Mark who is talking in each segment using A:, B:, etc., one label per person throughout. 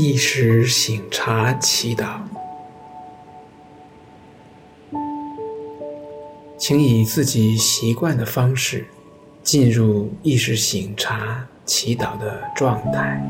A: 意识醒察祈祷，请以自己习惯的方式进入意识醒察祈祷的状态。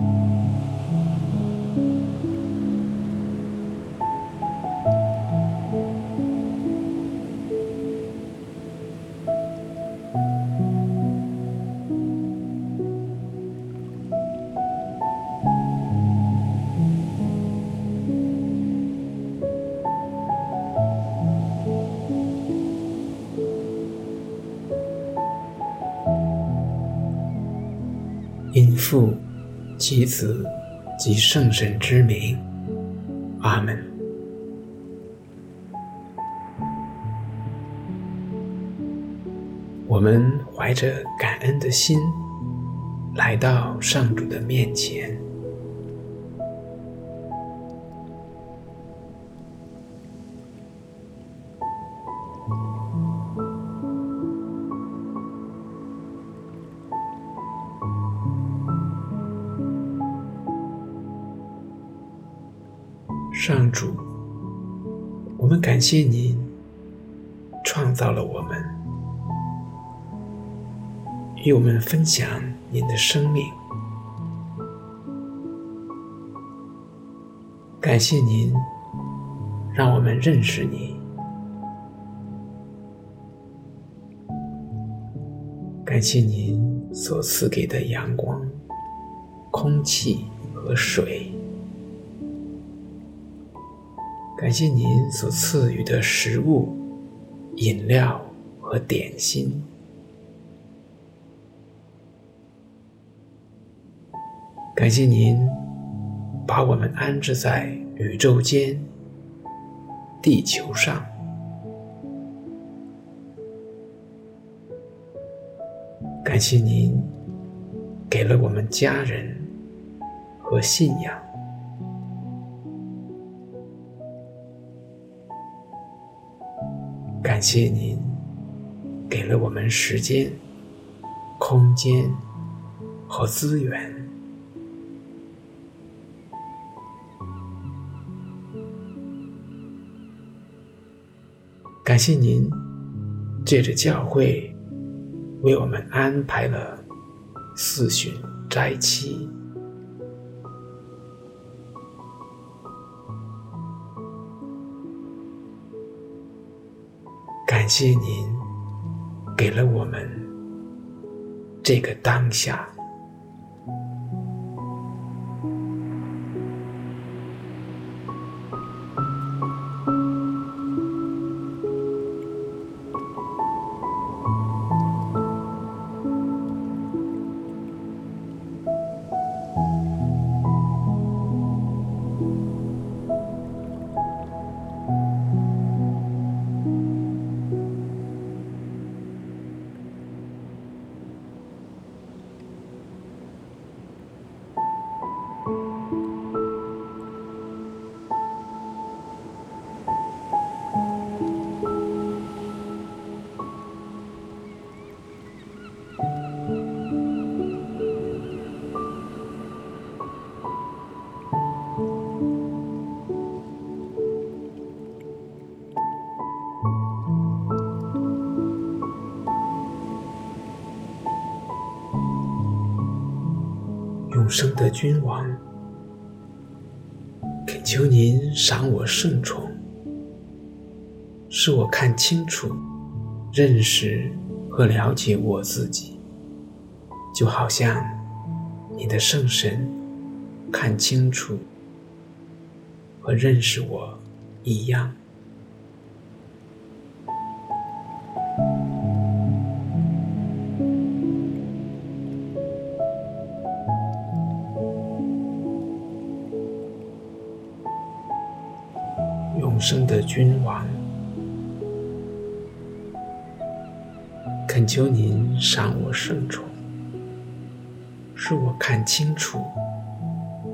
A: 父其子及圣神之名，阿门。我们怀着感恩的心，来到上主的面前。感谢您创造了我们，与我们分享您的生命。感谢您让我们认识你，感谢您所赐给的阳光、空气和水。感谢您所赐予的食物、饮料和点心。感谢您把我们安置在宇宙间、地球上。感谢您给了我们家人和信仰。感谢您给了我们时间、空间和资源。感谢您借着教会为我们安排了四旬斋期。感谢您给了我们这个当下。生的君王，恳求您赏我圣宠，使我看清楚、认识和了解我自己，就好像你的圣神看清楚和认识我一样。永生的君王，恳求您赏我圣宠，使我看清楚、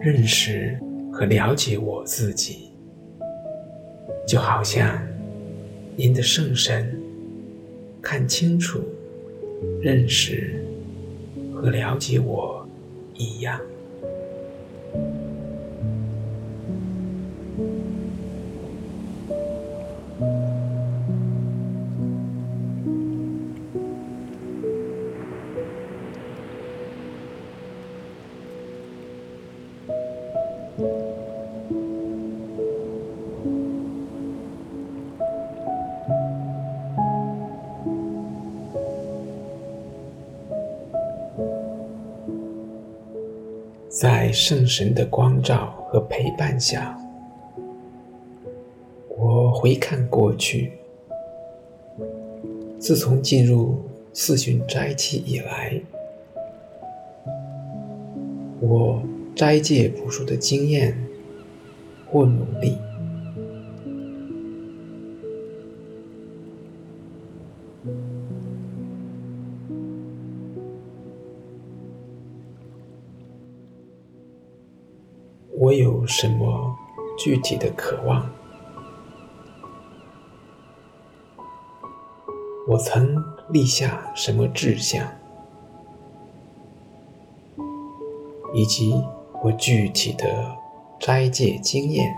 A: 认识和了解我自己，就好像您的圣神看清楚、认识和了解我一样。在圣神的光照和陪伴下，我回看过去。自从进入四旬斋期以来，我斋戒朴素的经验或努力，什么具体的渴望？我曾立下什么志向，以及我具体的斋戒经验。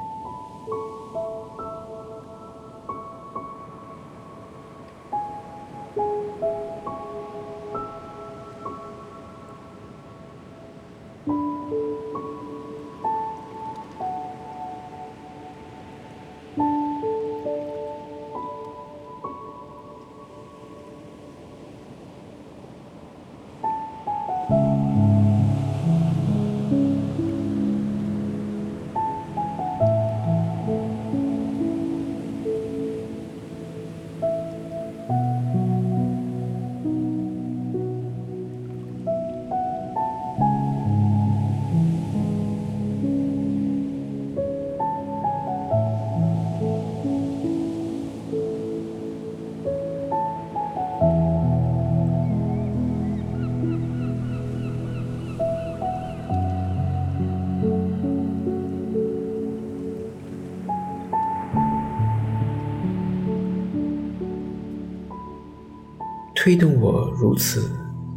A: 推动我如此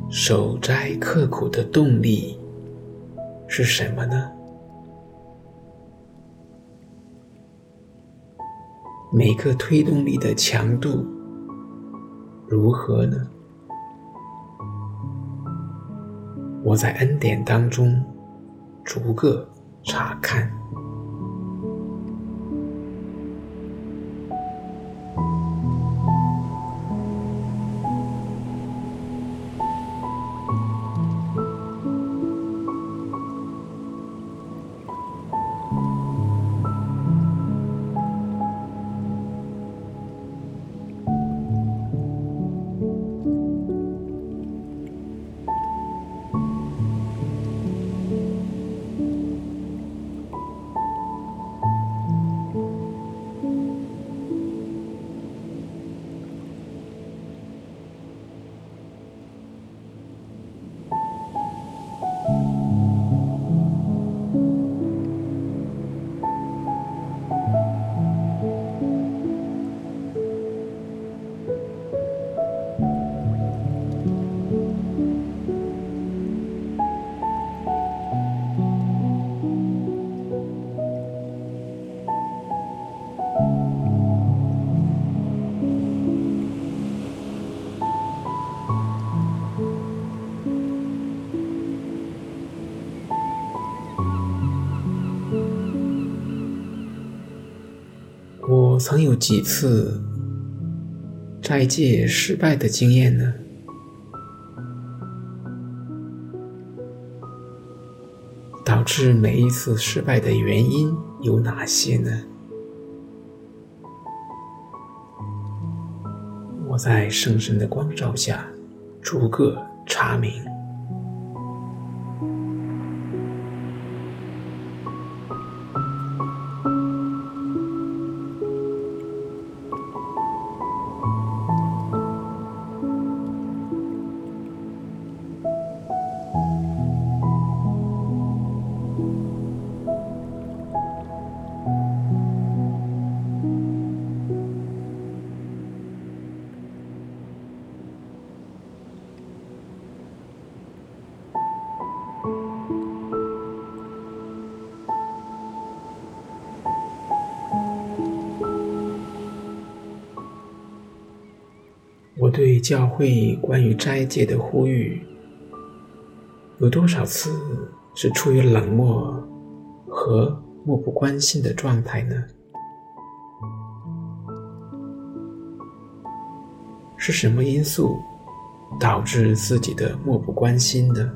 A: 守斋刻苦的动力是什么呢？每个推动力的强度如何呢？我在恩典当中逐个查看。曾有几次斋戒失败的经验呢？导致每一次失败的原因有哪些呢？我在圣神的光照下逐个查明。我对教会关于斋戒的呼吁，有多少次是出于冷漠和漠不关心的状态呢？是什么因素导致自己的漠不关心呢？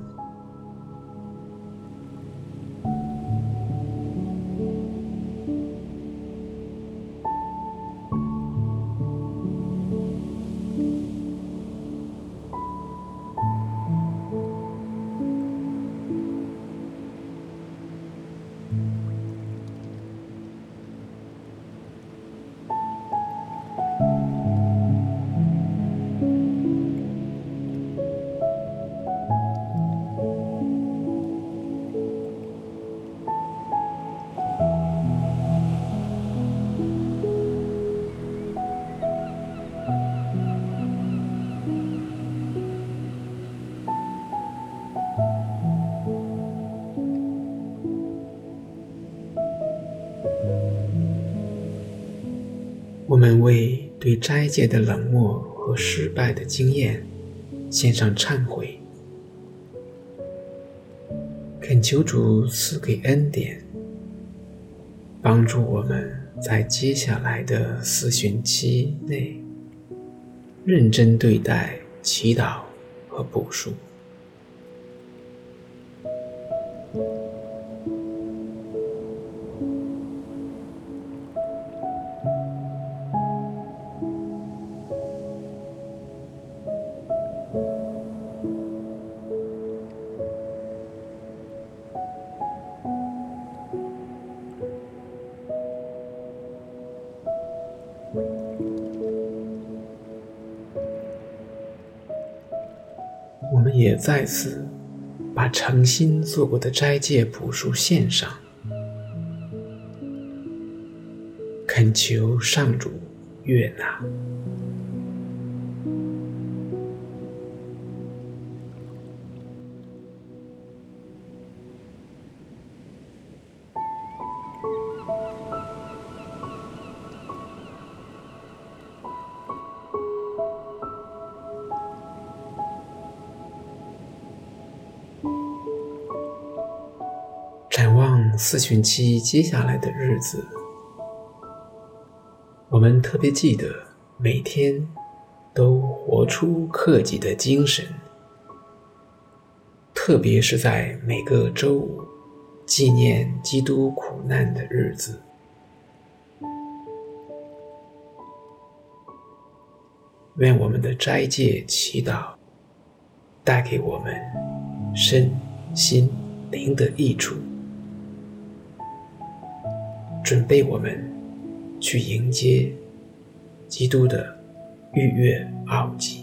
A: 们为对斋戒的冷漠和失败的经验献上忏悔，恳求主赐给恩典，帮助我们在接下来的四旬期内认真对待祈祷和补赎。我们也再次把诚心做过的斋戒补书献上，恳求上主悦纳。四旬期接下来的日子，我们特别记得每天都活出克己的精神，特别是在每个周五纪念基督苦难的日子。愿我们的斋戒祈祷带给我们身心灵的益处。准备我们去迎接基督的逾越奥迹。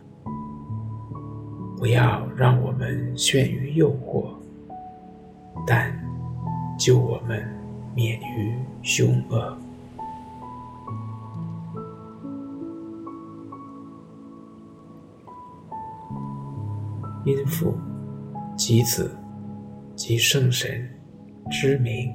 A: 不要让我们陷于诱惑，但救我们免于凶恶。因父及子及圣神之名，